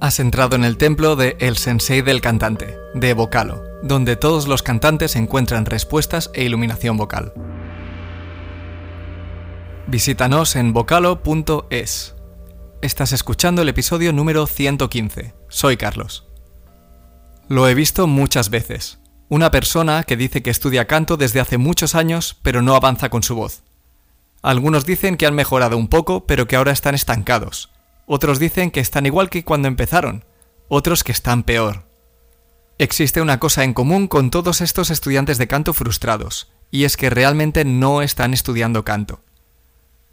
Has entrado en el templo de El Sensei del Cantante, de Vocalo, donde todos los cantantes encuentran respuestas e iluminación vocal. Visítanos en vocalo.es. Estás escuchando el episodio número 115. Soy Carlos. Lo he visto muchas veces. Una persona que dice que estudia canto desde hace muchos años, pero no avanza con su voz. Algunos dicen que han mejorado un poco, pero que ahora están estancados otros dicen que están igual que cuando empezaron, otros que están peor. Existe una cosa en común con todos estos estudiantes de canto frustrados, y es que realmente no están estudiando canto.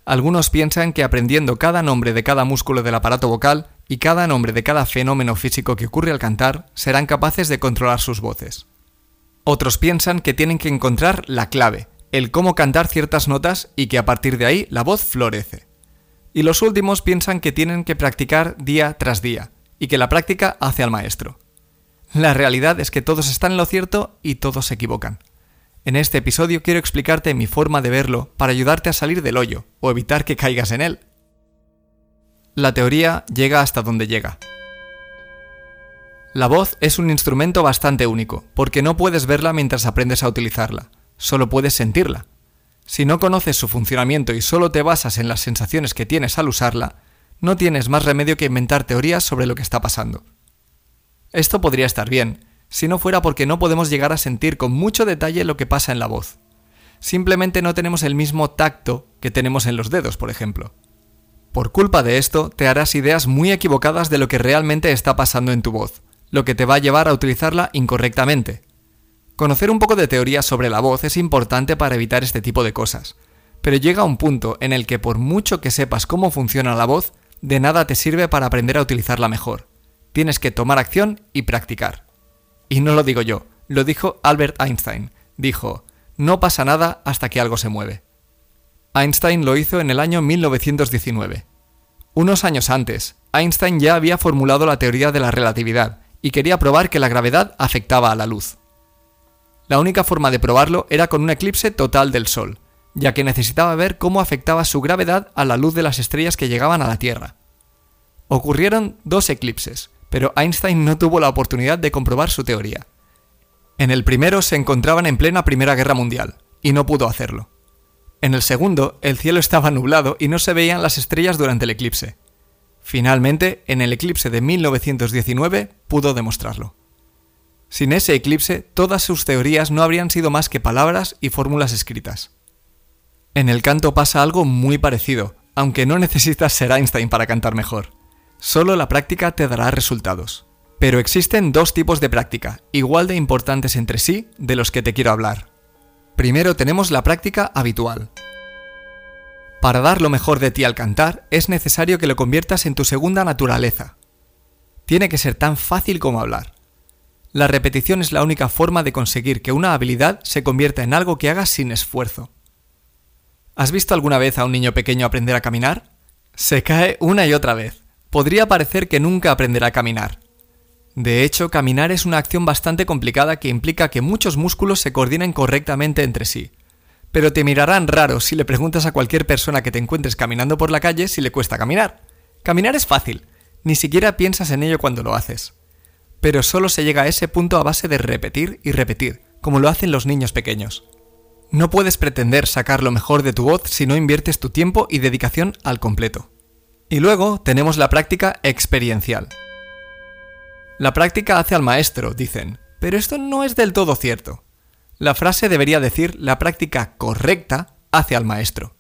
Algunos piensan que aprendiendo cada nombre de cada músculo del aparato vocal y cada nombre de cada fenómeno físico que ocurre al cantar, serán capaces de controlar sus voces. Otros piensan que tienen que encontrar la clave, el cómo cantar ciertas notas y que a partir de ahí la voz florece y los últimos piensan que tienen que practicar día tras día, y que la práctica hace al maestro. La realidad es que todos están en lo cierto y todos se equivocan. En este episodio quiero explicarte mi forma de verlo para ayudarte a salir del hoyo o evitar que caigas en él. La teoría llega hasta donde llega. La voz es un instrumento bastante único, porque no puedes verla mientras aprendes a utilizarla, solo puedes sentirla. Si no conoces su funcionamiento y solo te basas en las sensaciones que tienes al usarla, no tienes más remedio que inventar teorías sobre lo que está pasando. Esto podría estar bien, si no fuera porque no podemos llegar a sentir con mucho detalle lo que pasa en la voz. Simplemente no tenemos el mismo tacto que tenemos en los dedos, por ejemplo. Por culpa de esto, te harás ideas muy equivocadas de lo que realmente está pasando en tu voz, lo que te va a llevar a utilizarla incorrectamente, Conocer un poco de teoría sobre la voz es importante para evitar este tipo de cosas, pero llega un punto en el que por mucho que sepas cómo funciona la voz, de nada te sirve para aprender a utilizarla mejor. Tienes que tomar acción y practicar. Y no lo digo yo, lo dijo Albert Einstein. Dijo, no pasa nada hasta que algo se mueve. Einstein lo hizo en el año 1919. Unos años antes, Einstein ya había formulado la teoría de la relatividad y quería probar que la gravedad afectaba a la luz. La única forma de probarlo era con un eclipse total del Sol, ya que necesitaba ver cómo afectaba su gravedad a la luz de las estrellas que llegaban a la Tierra. Ocurrieron dos eclipses, pero Einstein no tuvo la oportunidad de comprobar su teoría. En el primero se encontraban en plena Primera Guerra Mundial, y no pudo hacerlo. En el segundo, el cielo estaba nublado y no se veían las estrellas durante el eclipse. Finalmente, en el eclipse de 1919, pudo demostrarlo. Sin ese eclipse, todas sus teorías no habrían sido más que palabras y fórmulas escritas. En el canto pasa algo muy parecido, aunque no necesitas ser Einstein para cantar mejor. Solo la práctica te dará resultados. Pero existen dos tipos de práctica, igual de importantes entre sí, de los que te quiero hablar. Primero tenemos la práctica habitual. Para dar lo mejor de ti al cantar, es necesario que lo conviertas en tu segunda naturaleza. Tiene que ser tan fácil como hablar. La repetición es la única forma de conseguir que una habilidad se convierta en algo que hagas sin esfuerzo. ¿Has visto alguna vez a un niño pequeño aprender a caminar? Se cae una y otra vez. Podría parecer que nunca aprenderá a caminar. De hecho, caminar es una acción bastante complicada que implica que muchos músculos se coordinen correctamente entre sí. Pero te mirarán raro si le preguntas a cualquier persona que te encuentres caminando por la calle si le cuesta caminar. Caminar es fácil, ni siquiera piensas en ello cuando lo haces pero solo se llega a ese punto a base de repetir y repetir, como lo hacen los niños pequeños. No puedes pretender sacar lo mejor de tu voz si no inviertes tu tiempo y dedicación al completo. Y luego tenemos la práctica experiencial. La práctica hace al maestro, dicen, pero esto no es del todo cierto. La frase debería decir la práctica correcta hace al maestro.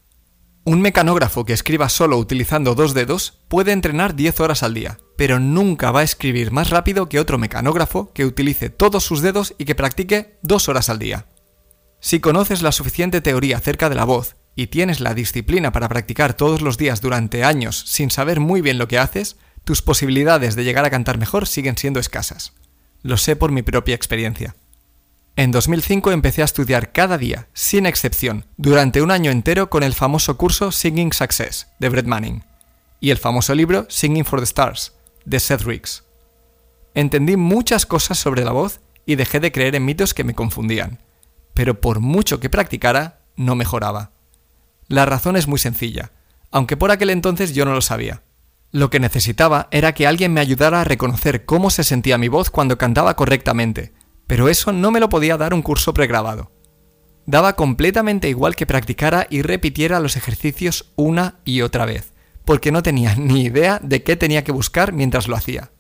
Un mecanógrafo que escriba solo utilizando dos dedos puede entrenar 10 horas al día, pero nunca va a escribir más rápido que otro mecanógrafo que utilice todos sus dedos y que practique dos horas al día. Si conoces la suficiente teoría acerca de la voz y tienes la disciplina para practicar todos los días durante años sin saber muy bien lo que haces, tus posibilidades de llegar a cantar mejor siguen siendo escasas. Lo sé por mi propia experiencia. En 2005 empecé a estudiar cada día, sin excepción, durante un año entero con el famoso curso Singing Success de Brett Manning y el famoso libro Singing for the Stars de Seth Riggs. Entendí muchas cosas sobre la voz y dejé de creer en mitos que me confundían, pero por mucho que practicara, no mejoraba. La razón es muy sencilla, aunque por aquel entonces yo no lo sabía. Lo que necesitaba era que alguien me ayudara a reconocer cómo se sentía mi voz cuando cantaba correctamente, pero eso no me lo podía dar un curso pregrabado. Daba completamente igual que practicara y repitiera los ejercicios una y otra vez, porque no tenía ni idea de qué tenía que buscar mientras lo hacía.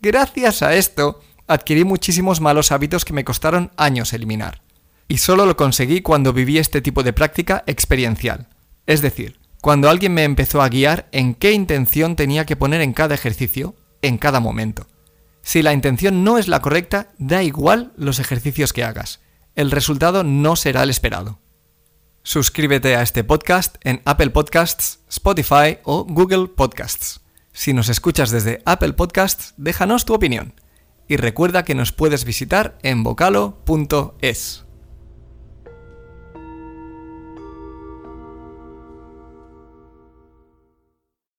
Gracias a esto, adquirí muchísimos malos hábitos que me costaron años eliminar. Y solo lo conseguí cuando viví este tipo de práctica experiencial. Es decir, cuando alguien me empezó a guiar en qué intención tenía que poner en cada ejercicio, en cada momento. Si la intención no es la correcta, da igual los ejercicios que hagas. El resultado no será el esperado. Suscríbete a este podcast en Apple Podcasts, Spotify o Google Podcasts. Si nos escuchas desde Apple Podcasts, déjanos tu opinión. Y recuerda que nos puedes visitar en vocalo.es.